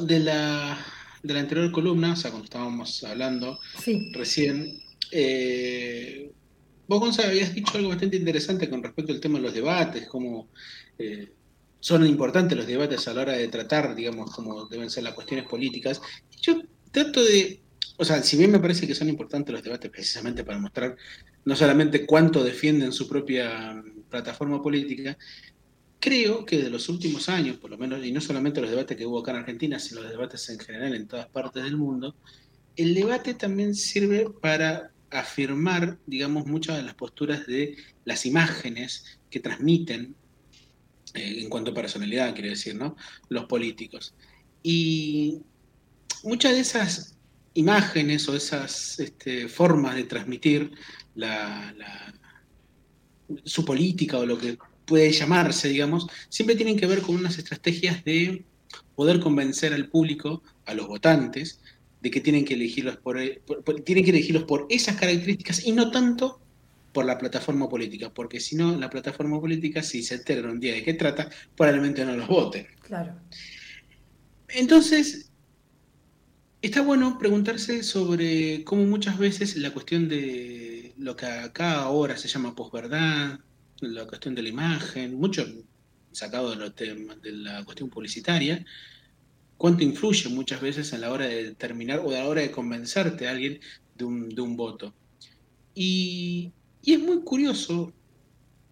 de la, de la anterior columna, o sea, cuando estábamos hablando recién, eh, vos, Gonzalo, habías dicho algo bastante interesante con respecto al tema de los debates, cómo eh, son importantes los debates a la hora de tratar, digamos, cómo deben ser las cuestiones políticas. Yo trato de, o sea, si bien me parece que son importantes los debates precisamente para mostrar no solamente cuánto defienden su propia plataforma política, creo que de los últimos años, por lo menos, y no solamente los debates que hubo acá en Argentina, sino los debates en general en todas partes del mundo, el debate también sirve para afirmar, digamos, muchas de las posturas de las imágenes que transmiten, eh, en cuanto a personalidad, quiero decir, ¿no? Los políticos. Y muchas de esas imágenes o esas este, formas de transmitir su política o lo que puede llamarse, digamos, siempre tienen que ver con unas estrategias de poder convencer al público, a los votantes, de que tienen que elegirlos por, tienen que elegirlos por esas características y no tanto por la plataforma política, porque si no, la plataforma política, si se entera un día de qué trata, probablemente no los voten. Claro. Entonces, está bueno preguntarse sobre cómo muchas veces la cuestión de lo que acá ahora se llama posverdad, la cuestión de la imagen, mucho sacado de, los de la cuestión publicitaria, cuánto influye muchas veces en la hora de determinar o a la hora de convencerte a alguien de un, de un voto. Y, y, es muy curioso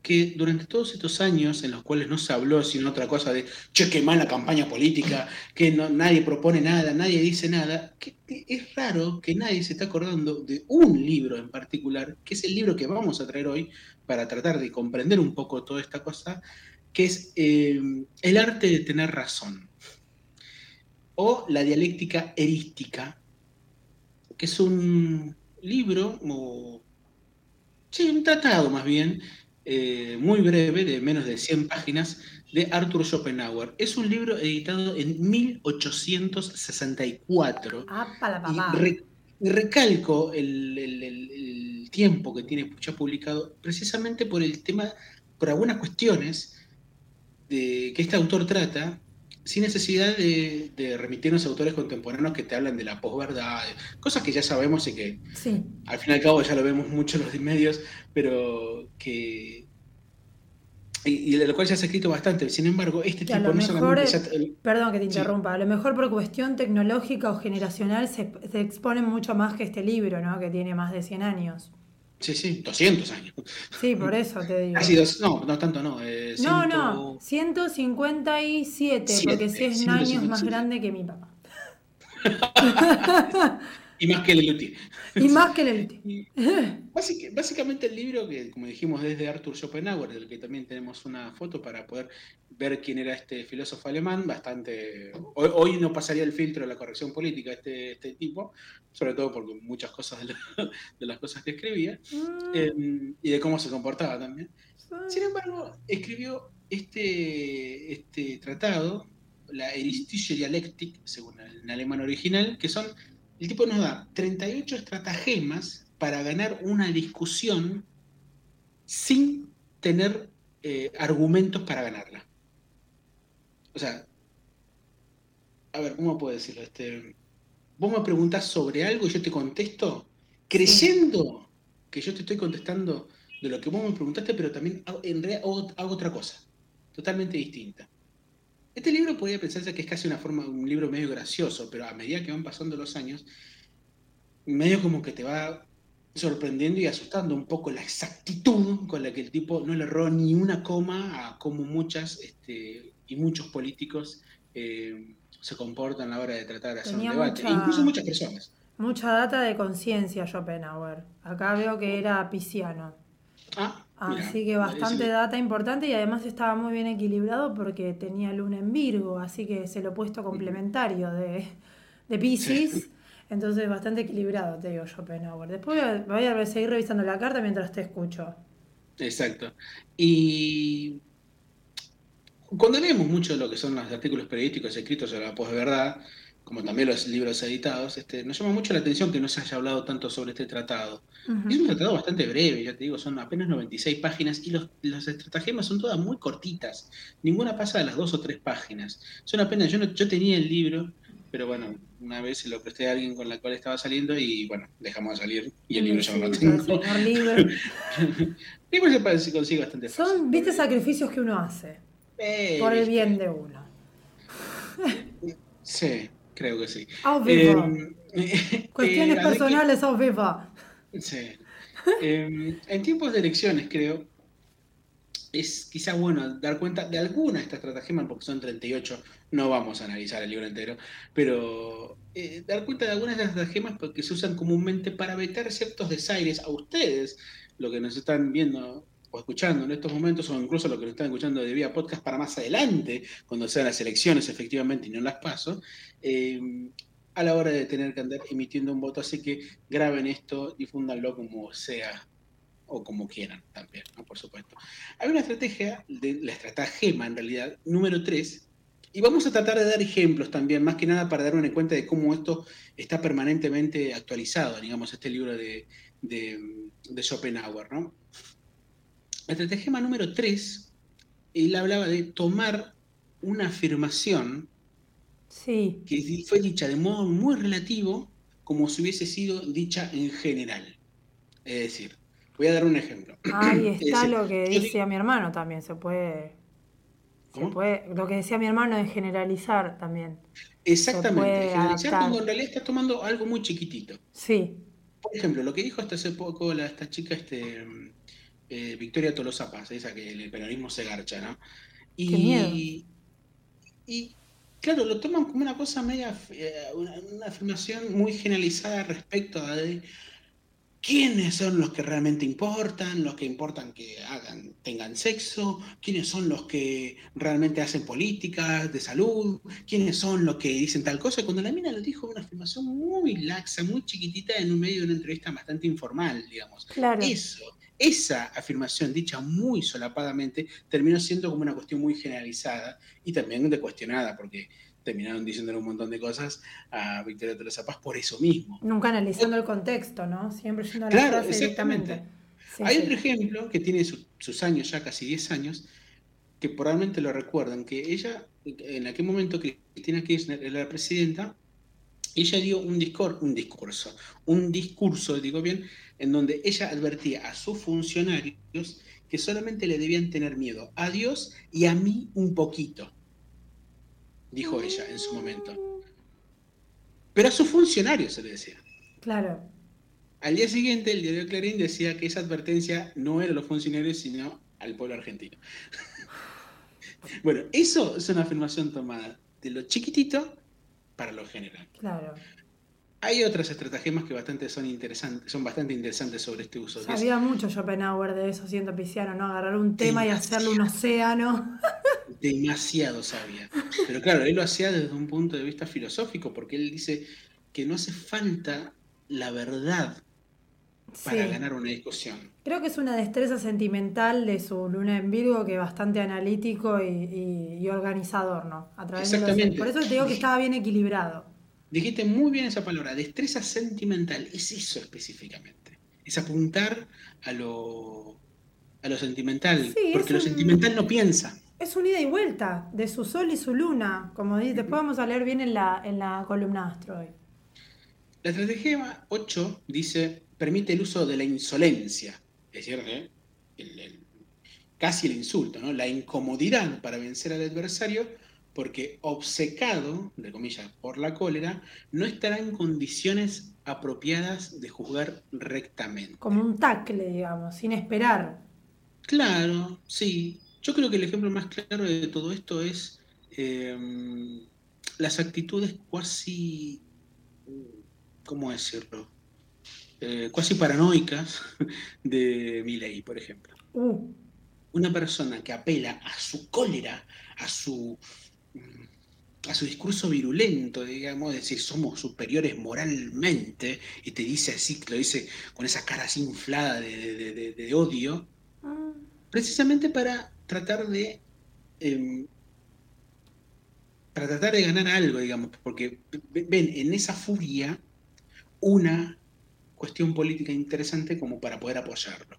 que durante todos estos años en los cuales no se habló sino otra cosa de, che, qué mala campaña política, que no, nadie propone nada, nadie dice nada, que, es raro que nadie se está acordando de un libro en particular, que es el libro que vamos a traer hoy para tratar de comprender un poco toda esta cosa, que es eh, El arte de tener razón, o La dialéctica erística, que es un libro, o, sí, un tratado más bien, eh, muy breve, de menos de 100 páginas, de Arthur Schopenhauer. Es un libro editado en 1864. Y, recalco el, tiempo que tiene ya publicado, precisamente por el tema, por algunas cuestiones de, que este autor trata, sin necesidad de, remitirnos a autores contemporáneos que te hablan de la posverdad, cosas que ya sabemos y que al fin y al cabo ya lo vemos mucho en los medios, pero que... Y, de lo cual ya se ha escrito bastante. Sin embargo, este tipo no solamente... perdón que te interrumpa. A lo mejor por cuestión tecnológica o generacional se, se expone mucho más que este libro, ¿no? Que tiene más de 100 años. Sí, sí, 200 años. Sí, por eso te digo. no, no tanto no. Eh, no, no, 157, porque si es años más grande que mi papá. y más que el Leluti. Y más que el básicamente el libro que, como dijimos, es de Arthur Schopenhauer, del que también tenemos una foto para poder ver quién era este filósofo alemán, bastante... Hoy, no pasaría el filtro de la corrección política este, este tipo, sobre todo porque muchas cosas de, las cosas que escribía, mm. em, y de cómo se comportaba también. Sin embargo, escribió este, este tratado, la Eristische Dialectik, según el alemán original, que son el tipo nos da 38 estratagemas para ganar una discusión sin tener eh, argumentos para ganarla. O sea, a ver, ¿cómo puedo decirlo? Este, vos me preguntás sobre algo y yo te contesto creyendo que yo te estoy contestando de lo que vos me preguntaste, pero también en realidad hago otra cosa, totalmente distinta. Este libro podría pensarse que es casi una forma, un libro medio gracioso, pero a medida que van pasando los años, medio como que te va sorprendiendo y asustando un poco la exactitud con la que el tipo no le erró ni una coma a cómo muchas este, y muchos políticos eh, se comportan a la hora de tratar de hacer un debate, incluso muchas personas. Mucha data de conciencia, Schopenhauer. Acá veo que era pisciano. Ah, Así que bastante data importante y además estaba muy bien equilibrado porque tenía luna en Virgo, así que es el opuesto complementario de, de Pisces. Entonces bastante equilibrado, te digo Schopenhauer. Después voy a, seguir revisando la carta mientras te escucho. Exacto. Y cuando leemos mucho de lo que son los artículos periodísticos escritos sobre la posverdad, como también los libros editados, este, nos llama mucho la atención que no se haya hablado tanto sobre este tratado. Es un tratado bastante breve, ya te digo, son apenas 96 páginas y los, los estratagemas son todas muy cortitas. Ninguna pasa de las dos o tres páginas. Son apenas, yo, yo tenía el libro pero bueno, una vez se lo presté a alguien con la cual estaba saliendo y bueno, dejamos de salir y el libro ya no lo tengo. libro. libro se consigue bastante fácil. Son, viste, sacrificios que uno hace eh, por el bien de uno. Sí, creo que sí. Eh, Cuestiones personales, a viva. Sí. Em, en tiempos de elecciones, creo, es quizá bueno dar cuenta de alguna de estas estratagemas, porque son 38, no vamos a analizar el libro entero, pero eh, dar cuenta de algunas de estas estratagemas que se usan comúnmente para vetar ciertos desaires a ustedes, lo que nos están viendo o escuchando en estos momentos, o incluso lo que nos están escuchando de vía podcast para más adelante, cuando sean las elecciones efectivamente y no las paso, eh, a la hora de tener que andar emitiendo un voto. Así que graben esto, difúndanlo como sea o como quieran también, ¿no? por supuesto. Hay una estrategia, de, la estratagema en realidad, número 3, y vamos a tratar de dar ejemplos también, más que nada para dar una cuenta de cómo esto está permanentemente actualizado, digamos, este libro de, de Schopenhauer. ¿no? La estratagema número 3, él hablaba de tomar una afirmación sí. que fue dicha de modo muy relativo, como si hubiese sido dicha en general. Es decir, Voy a dar un ejemplo. Ahí está lo que dice a mi hermano también, se puede, se puede, Lo que decía mi hermano es generalizar también. Exactamente, generalizar cuando en realidad estás tomando algo muy chiquitito. Sí. Por ejemplo, lo que dijo hasta hace poco la, esta chica, este, eh, Victoria Tolosa Paz, esa que el peronismo se garcha, ¿no? Y, y claro, lo toman como una cosa media, eh, una, afirmación muy generalizada respecto a quiénes son los que realmente importan, los que importan que hagan, tengan sexo, quiénes son los que realmente hacen políticas de salud, quiénes son los que dicen tal cosa. Cuando la mina lo dijo, una afirmación muy laxa, muy chiquitita en un medio de una entrevista bastante informal, digamos. Claro. Eso, esa afirmación dicha muy solapadamente terminó siendo como una cuestión muy generalizada y también de cuestionada, porque terminaron diciéndole un montón de cosas a Victoria Teresa Paz por eso mismo. Nunca analizando el contexto, ¿no? Siempre yendo a la claro, directamente. Hay otro ejemplo que tiene sus años, ya casi 10 años, que probablemente lo recuerdan, que ella, en aquel momento que Cristina Kirchner era la presidenta, ella dio un, discor un discurso, un discurso, digo bien, en donde ella advertía a sus funcionarios que solamente le debían tener miedo a Dios y a mí un poquito dijo ella en su momento. Pero a sus funcionarios se le decía. Claro. Al día siguiente, el diario Clarín decía que esa advertencia no era a los funcionarios, sino al pueblo argentino. bueno, eso es una afirmación tomada de lo chiquitito para lo general. Claro. Hay otras estratagemas que bastante son interesantes, son bastante interesantes sobre este uso. Había mucho Schopenhauer de eso, siendo pisciano, ¿no? Agarrar un tema y hacerlo un océano. Demasiado sabía. Pero claro, él lo hacía desde un punto de vista filosófico, porque él dice que no hace falta la verdad para ganar una discusión. Creo que es una destreza sentimental de su luna en Virgo que es bastante analítico y, organizador, ¿no? A través Exactamente. Por eso te digo que estaba bien equilibrado. Dijiste muy bien esa palabra, destreza sentimental, es eso específicamente. Es apuntar a lo, a lo sentimental, porque lo sentimental no piensa. Es un ida y vuelta de su sol y su luna, como dice. Después vamos a leer bien en la, en la columna astro hoy. La estrategia 8 dice, permite el uso de la insolencia, es decir, ¿eh? casi el insulto, ¿no? la incomodidad para vencer al adversario porque obcecado, de comillas, por la cólera, no estará en condiciones apropiadas de juzgar rectamente. Como un tacle, digamos, sin esperar. Claro, sí. Yo creo que el ejemplo más claro de todo esto es em, las actitudes cuasi, ¿cómo decirlo? Eh, cuasi paranoicas de Milley, por ejemplo. Uh. Una persona que apela a su cólera, a su a su discurso virulento, digamos, de decir somos superiores moralmente, y te dice así, lo dice con esa cara así inflada de, odio, ah. precisamente para tratar de em, para tratar de ganar algo, digamos, porque ven en esa furia una cuestión política interesante como para poder apoyarlo.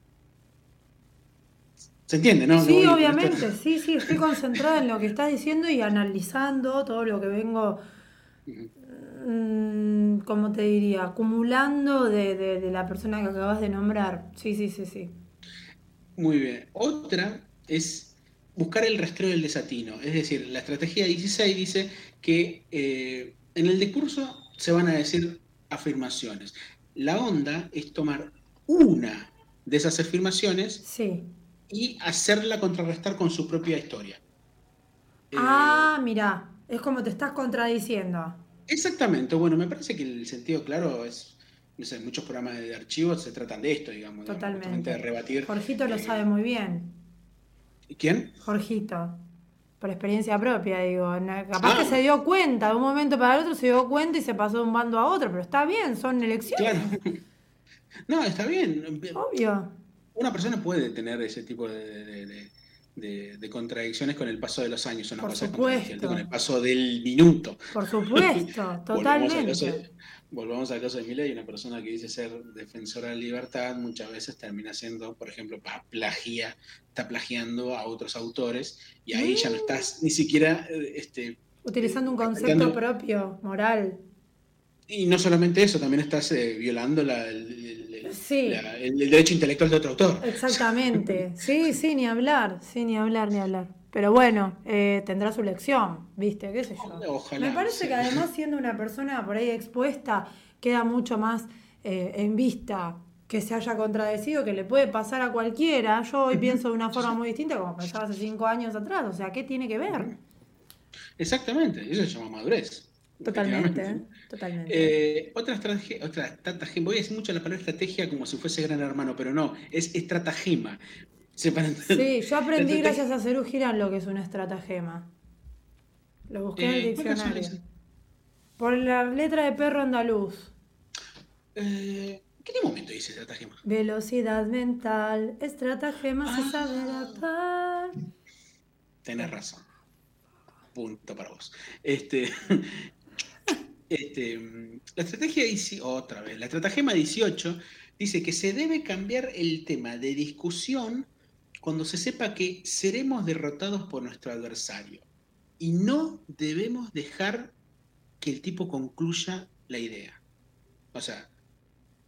¿Se entiende, no? Sí, obviamente, sí, sí, estoy concentrada en lo que estás diciendo y analizando todo lo que vengo mm, ¿cómo te diría? Acumulando de, la persona que acabas de nombrar. Sí, sí, sí, sí. Muy bien. Otra es buscar el rastreo del desatino. Es decir, la estrategia 16 dice que eh, en el discurso se van a decir afirmaciones. La onda es tomar una de esas afirmaciones sí. y hacerla contrarrestar con su propia historia. Ah, mira, es como te estás contradiciendo. Exactamente, bueno, me parece que el sentido claro es, no sé, muchos programas de archivos se tratan de esto, digamos. Totalmente. de rebatir. Jorgito lo sabe muy bien. ¿Quién? Jorgito. Por experiencia propia, digo. Capaz que se dio cuenta, de un momento para el otro se dio cuenta y se pasó de un bando a otro, pero está bien, son elecciones. Claro. No, está bien. Obvio. Una persona puede tener ese tipo de, de, contradicciones con el paso de los años, una Por cosa supuesto. con el paso del minuto. Por supuesto, totalmente. Volvamos al caso de Milei, una persona que dice ser defensora de la libertad muchas veces termina siendo, por ejemplo, plagia, está plagiando a otros autores y ahí ya no estás ni siquiera eh, este, utilizando un concepto propio, moral. Y no solamente eso, también estás eh, violando la, el, derecho intelectual de otro autor. Exactamente, sí, sí, ni hablar, sí, ni hablar, ni hablar. Pero bueno, eh, tendrá su lección, ¿viste? ¿Qué sé yo? Ojalá, Me parece que además siendo una persona por ahí expuesta, queda mucho más eh, en vista que se haya contradecido, que le puede pasar a cualquiera. Yo hoy pienso de una forma muy distinta como pensaba hace cinco años atrás. O sea, ¿qué tiene que ver? Exactamente, eso se llama madurez. Totalmente, totalmente. Eh, otra estrategia, otra estratagema, voy a decir mucho la palabra estrategia como si fuese gran hermano, pero no, es estratagema. Sí, yo aprendí gracias a Cerú Girán lo que es una estratagema. Lo busqué en el eh, diccionario. Por la letra de perro andaluz. Eh, ¿Qué momento dice estratagema? Velocidad mental, estratagema, se sabe adaptar. Tenés razón punto para vos. Este, Este, la estrategia otra vez, la estratagema 18 dice que se debe cambiar el tema de discusión cuando se sepa que seremos derrotados por nuestro adversario y no debemos dejar que el tipo concluya la idea. O sea,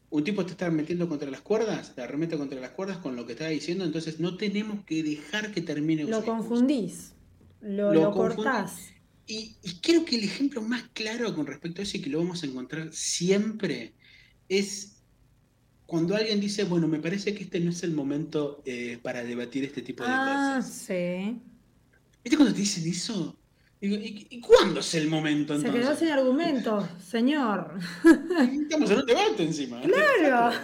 un tipo te está metiendo contra las cuerdas, te arremete contra las cuerdas con lo que está diciendo, entonces no tenemos que dejar que termine. Lo confundís, lo, lo, lo cortás. Y, creo que el ejemplo más claro con respecto a eso y que lo vamos a encontrar siempre es cuando alguien dice, bueno, me parece que este no es el momento eh, para debatir este tipo de ah, cosas. sí. ¿Viste cuando te dicen eso? ¿Y, cuándo es el momento entonces? Se quedó sin argumento, señor. Estamos en un debate encima. Claro.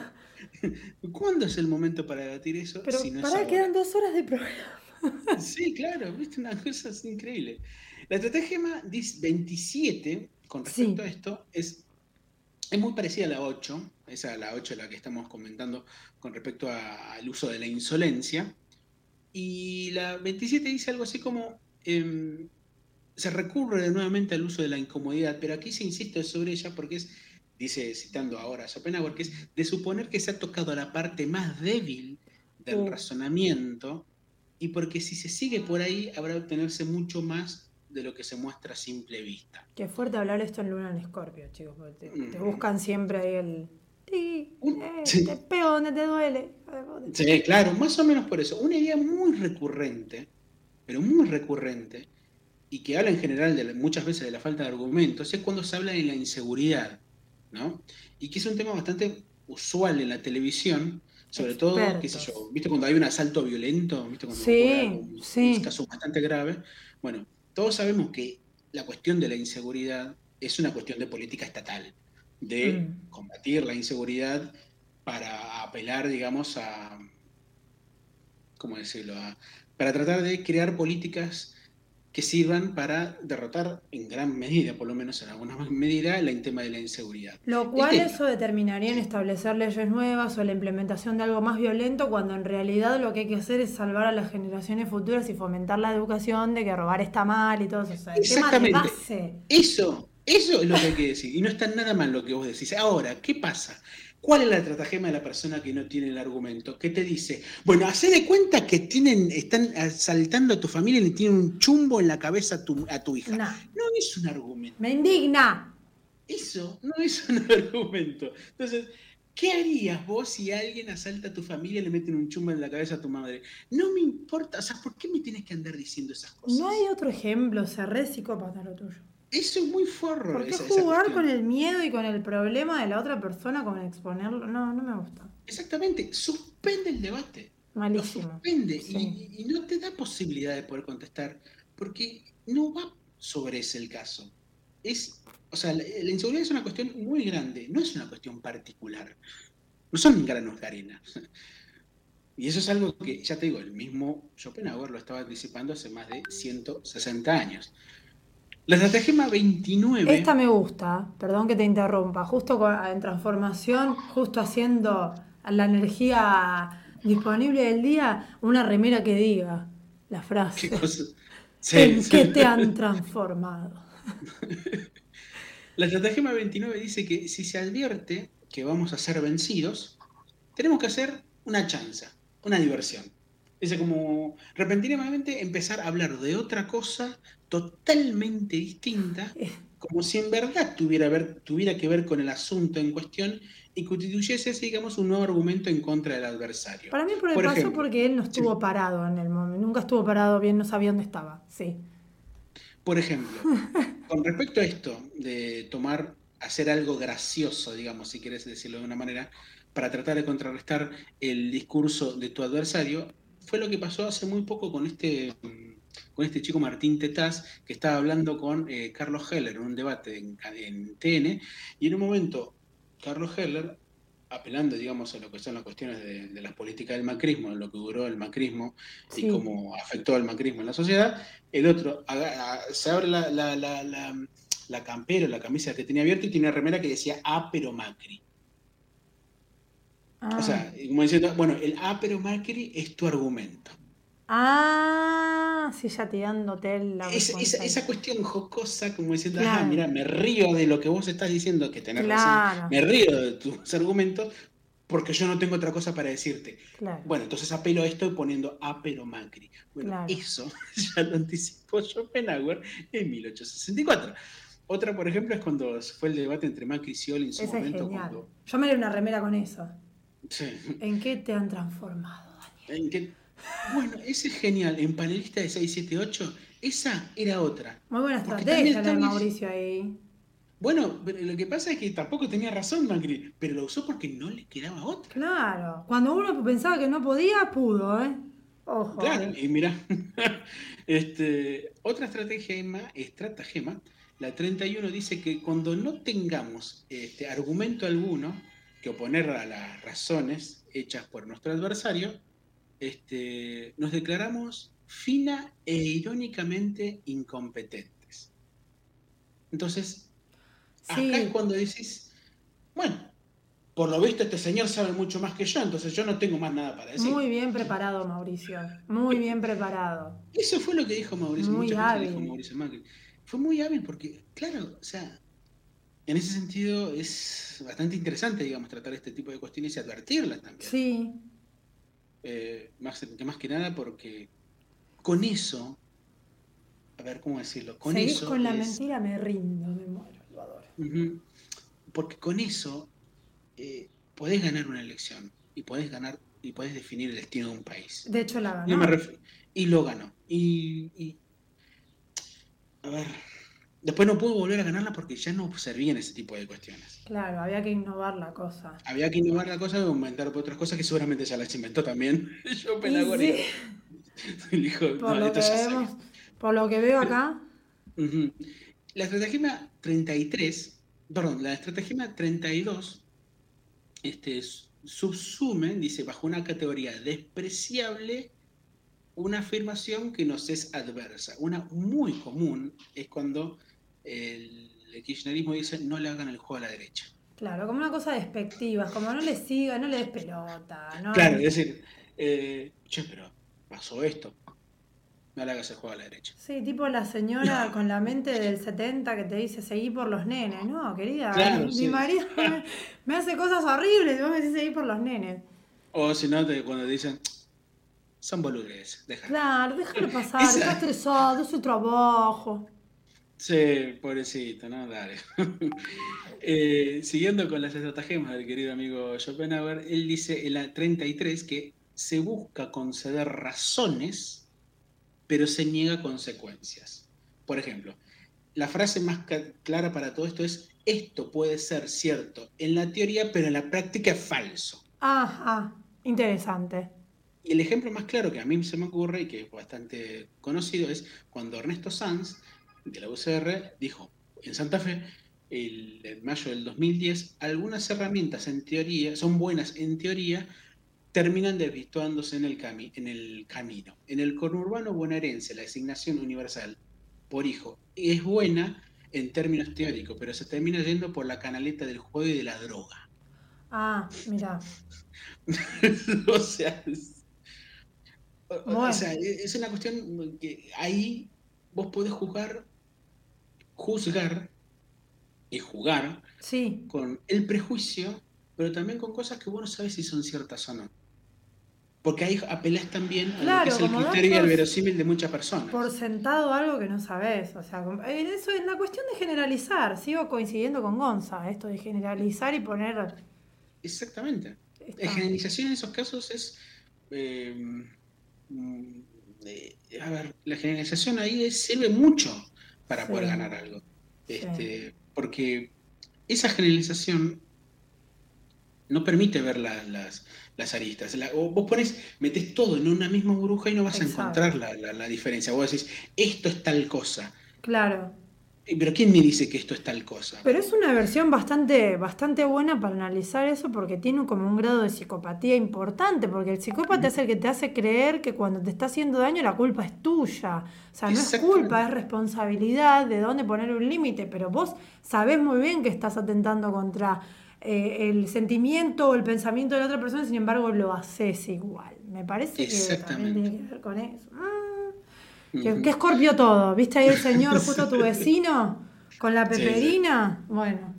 ¿Cuándo es el momento para debatir eso? Pero para, quedan dos horas de programa. sí, claro, viste una cosa increíble. La estrategia 27, con respecto a esto, es, es muy parecida a la 8, esa la 8 la que estamos comentando con respecto al uso de la insolencia. Y la 27 dice algo así como, em, se recurre nuevamente al uso de la incomodidad, pero aquí se insiste sobre ella porque es, dice citando ahora a Schopenhauer, que es de suponer que se ha tocado la parte más débil del razonamiento y porque si se sigue por ahí habrá obtenerse mucho más de lo que se muestra a simple vista. Qué fuerte hablar esto en Luna en Escorpio, chicos, te, mm. buscan siempre ahí el... Sí, eh, te pego donde te duele. Sí, claro, más o menos por eso. Una idea muy recurrente, pero muy recurrente, y que habla en general de, muchas veces de la falta de argumentos, es cuando se habla de la inseguridad, ¿no? Y que es un tema bastante usual en la televisión, sobre todo, qué sé yo, ¿viste cuando hay un asalto violento? ¿Viste cuando sí, un, sí. un caso bastante grave? Bueno, todos sabemos que la cuestión de la inseguridad es una cuestión de política estatal, de mm. combatir la inseguridad para apelar, digamos, a, ¿cómo decirlo?, para tratar de crear políticas que sirvan para derrotar en gran medida, por lo menos en alguna medida, el tema de la inseguridad. Lo cual eso determinaría en establecer leyes nuevas o la implementación de algo más violento, cuando en realidad lo que hay que hacer es salvar a las generaciones futuras y fomentar la educación de que robar está mal y todo eso. Exactamente. Eso, eso es lo que hay que decir. Y no está nada mal lo que vos decís. Ahora, ¿qué pasa? ¿Cuál es la estratagema de la persona que no tiene el argumento? Que te dice, bueno, hace de cuenta que tienen, están asaltando a tu familia y le tienen un chumbo en la cabeza a tu, a tu hija. No. no es un argumento. Me indigna. Eso no es un argumento. Entonces, ¿Qué harías vos si alguien asalta a tu familia y le meten un chumbo en la cabeza a tu madre? No me importa, o sea, ¿por qué me tienes que andar diciendo esas cosas? No hay otro ejemplo, o sea, re psicópata lo tuyo. Eso es muy forro. ¿Por qué jugar con el miedo y con el problema de la otra persona, con exponerlo? No, no me gusta. Exactamente, suspende el debate. Malísimo. suspende y, y no te da posibilidad de poder contestar, porque no va sobre ese el caso. Es o sea, la, inseguridad es una cuestión muy grande, no es una cuestión particular. No son granos de arena. Y eso es algo que, ya te digo, el mismo Schopenhauer lo estaba anticipando hace más de 160 años. La estrategia 29. Esta me gusta, perdón que te interrumpa. Justo en transformación, justo haciendo la energía disponible del día, una remera que diga la frase. ¿En qué te han transformado? La estrategia 29 dice que si se advierte que vamos a ser vencidos, tenemos que hacer una chanza, una diversión. Dice como repentinamente empezar a hablar de otra cosa totalmente distinta, como si en verdad tuviera, ver, tuviera que ver con el asunto en cuestión y constituyese, digamos, un nuevo argumento en contra del adversario. Para mí por el paso porque él no estuvo parado en el momento, nunca estuvo parado bien, no sabía dónde estaba, sí. Por ejemplo, con respecto a esto de tomar, hacer algo gracioso, digamos, si quieres decirlo de una manera, para tratar de contrarrestar el discurso de tu adversario, fue lo que pasó hace muy poco con este, con este chico Martín Tetaz, que estaba hablando con eh, Carlos Heller en un debate en, en TN, y en un momento Carlos Heller apelando, digamos, a lo que son las cuestiones de, las políticas del macrismo, en lo que duró el macrismo y cómo afectó al macrismo en la sociedad, el otro se abre la, la, la, la, campera, la camisa que tenía abierta y tiene una remera que decía A pero Macri. O sea, ah. como diciendo, bueno, el A pero Macri es tu argumento. Ah, sí, ya tirándote la esa, esa, cuestión jocosa, como diciendo, ah, mira, me río de lo que vos estás diciendo, que tenés razón, me río de tus argumentos, porque yo no tengo otra cosa para decirte. Bueno, entonces apelo a esto poniendo apelo Macri. Bueno, eso ya lo anticipó Schopenhauer en 1864. Otra, por ejemplo, es cuando fue el debate entre Macri y Scioli en su momento. Yo me di una remera con eso. ¿En qué te han transformado, Daniel? ¿En qué bueno, ese es genial. En panelista de 678, esa era otra. Muy buena estrategia la de Mauricio ahí. Bueno, pero lo que pasa es que tampoco tenía razón Macri, pero lo usó porque no le quedaba otra. Claro, cuando uno pensaba que no podía, pudo, ¿eh? Ojo. Claro, y mira, este, otra estratagema, estratagema, la 31 dice que cuando no tengamos este, argumento alguno que oponer a las razones hechas por nuestro adversario, este, nos declaramos fina e irónicamente incompetentes. Entonces, acá es cuando decís, bueno, por lo visto este señor sabe mucho más que yo, entonces yo no tengo más nada para decir. Muy bien preparado, Mauricio. Muy bien preparado. Eso fue lo que dijo Mauricio. Muy hábil. Fue muy hábil porque, claro, o sea, en ese sentido es bastante interesante, digamos, tratar este tipo de cuestiones y advertirlas también. Sí, eh, más, más que nada porque con eso, a ver cómo decirlo, con eso... con la mentira me rindo, me muero, lo adoro. porque con eso eh, podés ganar una elección y podés ganar y podés definir el destino de un país. De hecho, la ganó. y lo ganó. Y, y, a ver, Después no pudo volver a ganarla porque ya no servían ese tipo de cuestiones. Claro, había que innovar la cosa. Había que innovar la cosa y aumentar otras cosas que seguramente ya las inventó también. Yo Sí. por, lo que vemos, por lo que veo acá. La estrategia 33, perdón, la estrategia 32 este, subsume, dice, bajo una categoría despreciable, una afirmación que nos es adversa. Una muy común es cuando el, kirchnerismo dice no le hagan el juego a la derecha. Claro, como una cosa despectiva, como no le siga, no le des pelota. Claro, es decir, eh, che, pero pasó esto. no le hagas el juego a la derecha. Sí, tipo la señora con la mente del 70 que te dice seguí por los nenes. No, querida, mi marido me, hace cosas horribles y vos me decís seguí por los nenes. O si no, cuando dicen, son boludeces, déjalo. Claro, déjalo pasar, está estresado, es su trabajo. Sí, pobrecito, ¿no? Dale. Eh, siguiendo con las estratagemas del querido amigo Schopenhauer, él dice en la 33 que se busca conceder razones, pero se niega consecuencias. Por ejemplo, la frase más clara para todo esto es, esto puede ser cierto en la teoría, pero en la práctica es falso. Ajá, interesante. Y el ejemplo más claro que a mí se me ocurre y que es bastante conocido es cuando Ernesto Sanz, de la UCR, dijo en Santa Fe, el, en mayo del 2010, algunas herramientas en teoría, son buenas en teoría, terminan desvirtuándose en el, en el camino. En el conurbano bonaerense, la asignación universal por hijo es buena en términos teóricos, pero se termina yendo por la canaleta del juego y de la droga. Ah, mira. o sea, o sea, es una cuestión que ahí vos podés jugar, juzgar y jugar con el prejuicio, pero también con cosas que vos no sabes si son ciertas o no. Porque ahí apelás también a lo que es el criterio y el verosímil de muchas personas. Por sentado algo que no sabes. O sea, eso es la cuestión de generalizar. Sigo coincidiendo con Gonza, esto de generalizar y poner. Exactamente. La generalización en esos casos es. Eh, mm, a ver, la generalización ahí sirve mucho para poder ganar algo. Este, porque esa generalización no permite ver las, las, aristas. vos pones, metes todo en una misma burbuja y no vas a encontrar la, la, diferencia. Vos decís, esto es tal cosa. Claro. Pero ¿quién me dice que esto es tal cosa? Pero es una versión bastante, bastante buena para analizar eso porque tiene como un grado de psicopatía importante, porque el psicópata es el que te hace creer que cuando te está haciendo daño la culpa es tuya. O sea, no es culpa, es responsabilidad de dónde poner un límite, pero vos sabés muy bien que estás atentando contra eh, el sentimiento o el pensamiento de la otra persona, sin embargo lo haces igual. Me parece que también tiene que ver con eso. Mm. ¿Qué, escorpio todo? ¿Viste ahí el señor justo tu vecino? Con la peperina. Bueno.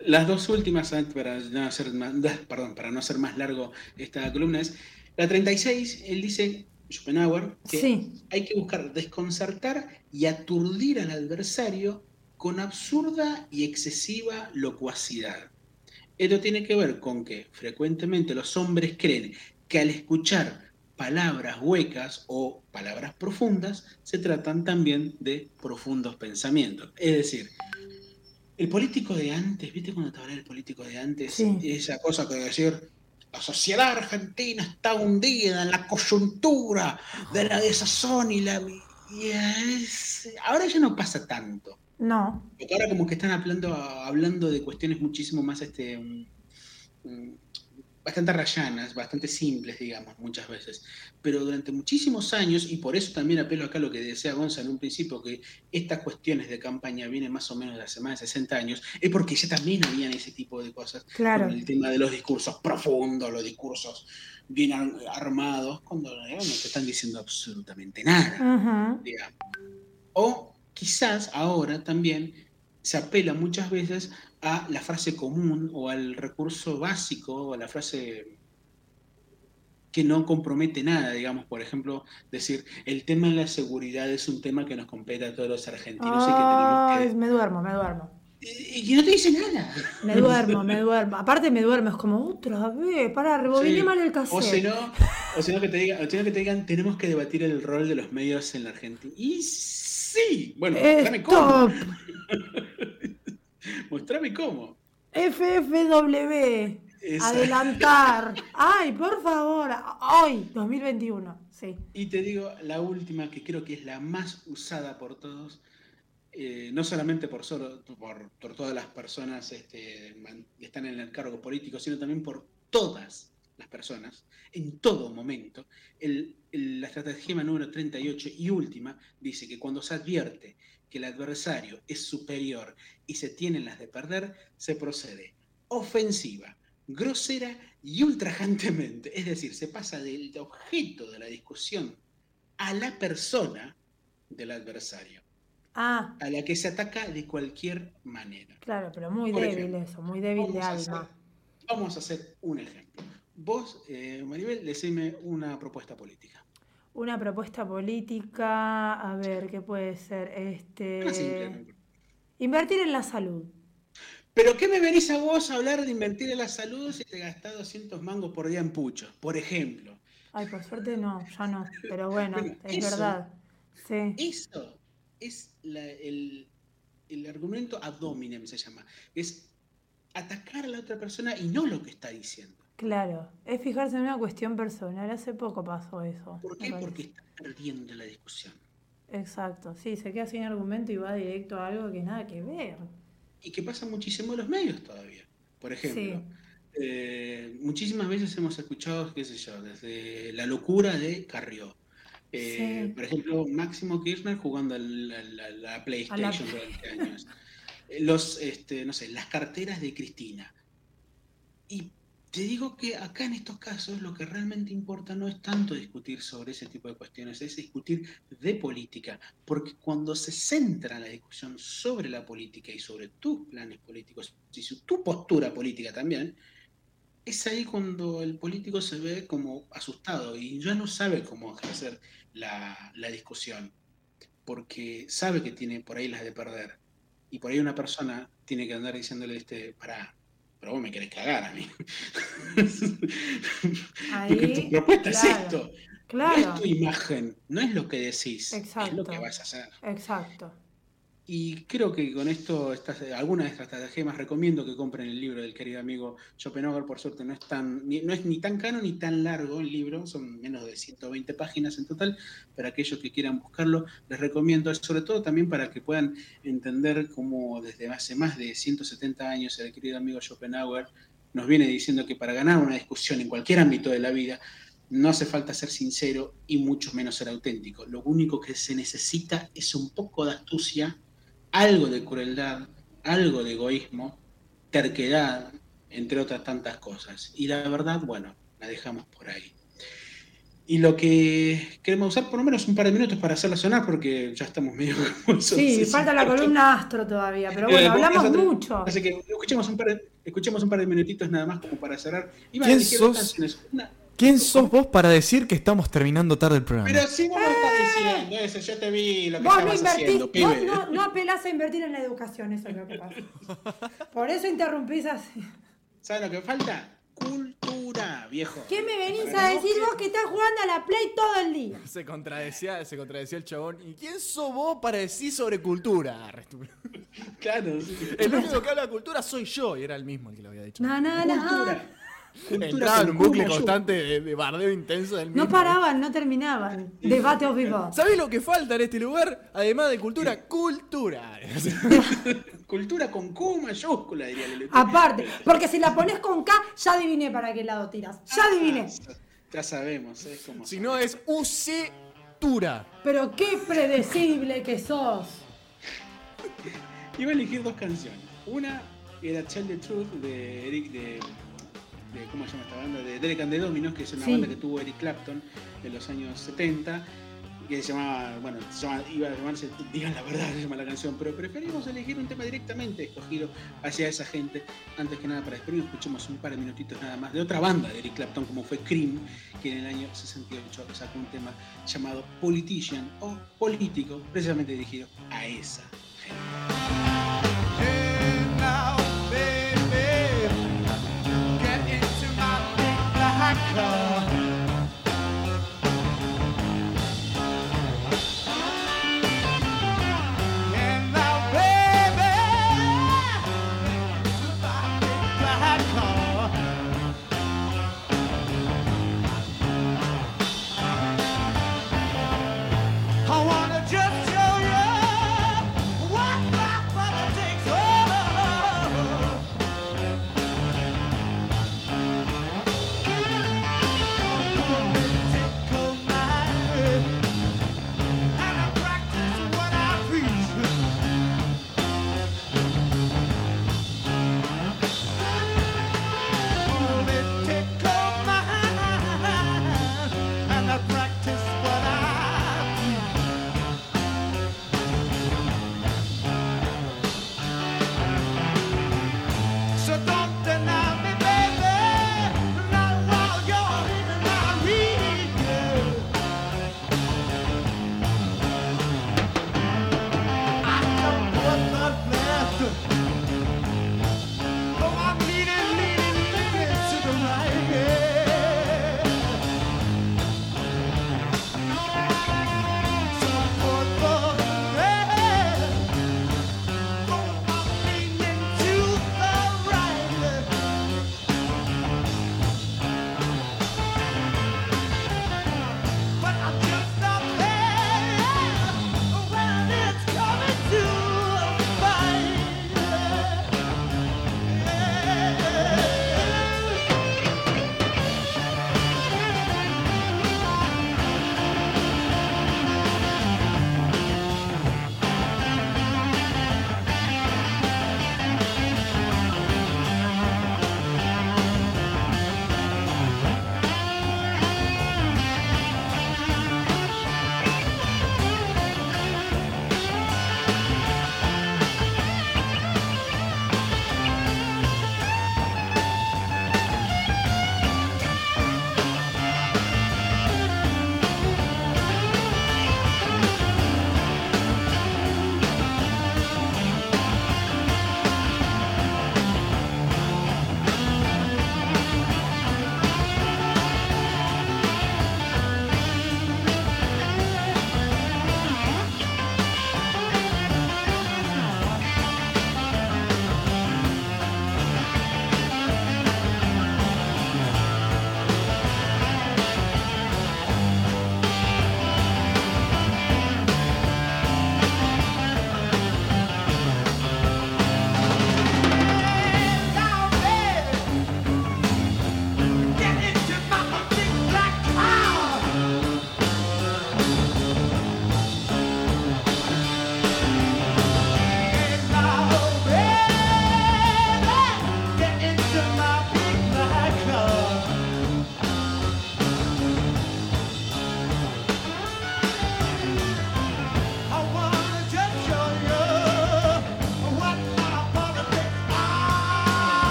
Las dos últimas, para no hacer más, perdón, para no hacer más largo esta columna, es la 36, él dice, Schopenhauer, que hay que buscar desconcertar y aturdir al adversario con absurda y excesiva locuacidad. Esto tiene que ver con que frecuentemente los hombres creen que al escuchar palabras huecas o palabras profundas se tratan también de profundos pensamientos. Es decir, el político de antes, ¿viste cuando te hablé del político de antes? Esa cosa que decir, la sociedad argentina está hundida en la coyuntura de la desazón y la... ahora ya no pasa tanto. No. Porque ahora como que están hablando, hablando de cuestiones muchísimo más este, bastante rayanas, bastante simples, digamos, muchas veces. Pero durante muchísimos años, y por eso también apelo acá a lo que decía Gonza en un principio, que estas cuestiones de campaña vienen más o menos de hace más de 60 años, es porque ya también habían ese tipo de cosas. Claro. el tema de los discursos profundos, los discursos bien armados, cuando no te están diciendo absolutamente nada. O quizás ahora también se apela muchas veces a la frase común o al recurso básico o a la frase que no compromete nada, digamos, por ejemplo, decir, el tema de la seguridad es un tema que nos compete a todos los argentinos y que tenemos que... Me duermo, me duermo. Y que no te dice nada. Me duermo, me duermo. Aparte me duermo, es como otra vez, para rebobinar mal el cassette. O si no, o si no que, te digan, que te digan, tenemos que debatir el rol de los medios en la Argentina. Y sí, bueno, dame cómo. Mostrame cómo. FFW. Adelantar. Ay, por favor. Hoy, 2021. Sí. Y te digo la última, que creo que es la más usada por todos. Eh, no solamente por, solo, por, todas las personas este, que están en el cargo político, sino también por todas las personas, en todo momento. la estrategia número 38 y última dice que cuando se advierte que el adversario es superior y se tienen las de perder, se procede ofensiva, grosera y ultrajantemente. Es decir, se pasa del objeto de la discusión a la persona del adversario. Ah. A la que se ataca de cualquier manera. Claro, pero muy débil eso, muy débil de alma. vamos a hacer un ejemplo. Vos, eh, Maribel, decime una propuesta política. Una propuesta política, a ver, ¿qué puede ser? Este... Invertir en la salud. ¿Pero qué me venís a vos a hablar de invertir en la salud si te gastás 200 mangos por día en puchos, por ejemplo? Ay, por suerte no, ya no, pero bueno, es verdad. Sí. Eso es el, el, argumento ad hominem, se llama. Es atacar a la otra persona y no lo que está diciendo. Claro, es fijarse en una cuestión personal. Hace poco pasó eso. ¿Por qué? Porque está perdiendo la discusión. Exacto, sí, se queda sin argumento y va directo a algo que nada que ver y que pasa muchísimo en los medios todavía. Por ejemplo, eh, muchísimas veces hemos escuchado, qué sé yo, desde la locura de Carrió. Eh, por ejemplo, Máximo Kirchner jugando a la, PlayStation durante años. Eh, los, este, no sé, las carteras de Cristina. Y te digo que acá en estos casos lo que realmente importa no es tanto discutir sobre ese tipo de cuestiones, es discutir de política, porque cuando se centra la discusión sobre la política y sobre tus planes políticos y tu postura política también, es ahí cuando el político se ve como asustado y ya no sabe cómo ejercer la, la discusión, porque sabe que tiene por ahí las de perder. Y por ahí una persona tiene que andar diciéndole, este, para, pero vos me querés cagar a mí. Porque tu propuesta es esto. No es tu imagen, no es lo que decís, es lo que vas a hacer. Exacto. Y creo que con esto, estas, algunas de estas estrategias recomiendo que compren el libro del querido amigo Schopenhauer. Por suerte no es, tan, ni, no es ni tan caro ni tan largo el libro, son menos de 120 páginas en total. Para aquellos que quieran buscarlo, les recomiendo, sobre todo también para que puedan entender cómo desde hace más de 170 años el querido amigo Schopenhauer nos viene diciendo que para ganar una discusión en cualquier ámbito de la vida, no hace falta ser sincero y mucho menos ser auténtico. Lo único que se necesita es un poco de astucia algo de crueldad, algo de egoísmo, terquedad, entre otras tantas cosas. Y la verdad, bueno, la dejamos por ahí. Y lo que queremos usar por lo menos un par de minutos para hacerla sonar, porque ya estamos medio... Sí, falta la columna astro todavía, pero bueno, eh, hablamos mucho. Así que escuchemos un, par de, escuchemos un par de minutitos nada más como para cerrar. ¿Quién sos? Una, ¿Quién sos vos para decir que estamos terminando tarde el programa? Pero si vos me estás diciendo eso, yo te vi lo que vos estabas no haciendo, Vos no, no, apelás a invertir en la educación, eso es lo que pasa. Por eso interrumpís así. ¿Sabes lo que falta? Cultura, viejo. ¿Qué me venís a decir vos que estás jugando a la Play todo el día? Se contradecía, se contradecía el chabón. ¿Y quién sos vos para decir sobre cultura? Claro, El único que habla de cultura soy yo, y era el mismo el que lo había dicho. No, no, no. Entraba en un bucle constante de, bardeo intenso del mismo. No paraban, no terminaban. Debate o vivo. ¿Sabés lo que falta en este lugar? Además de cultura, cultura. cultura con Q mayúscula, diría el Aparte, porque si la pones con K, ya adiviné para qué lado tiras. Ya adiviné. ya sabemos, es como. Si no es usetura. Pero qué predecible que sos. Iba a elegir dos canciones. Una era Tell the Truth de Eric de de, ¿cómo se llama esta banda? De Derek and the Dominos, que es una banda que tuvo Eric Clapton en los años 70, que se llamaba, bueno, se iba a llamarse Digan la verdad, se llama la canción, pero preferimos elegir un tema directamente escogido hacia esa gente. Antes que nada, para despedirnos, escuchemos un par de minutitos nada más de otra banda de Eric Clapton, como fue Cream, que en el año 68 sacó un tema llamado Politician o Político, precisamente dirigido a esa gente.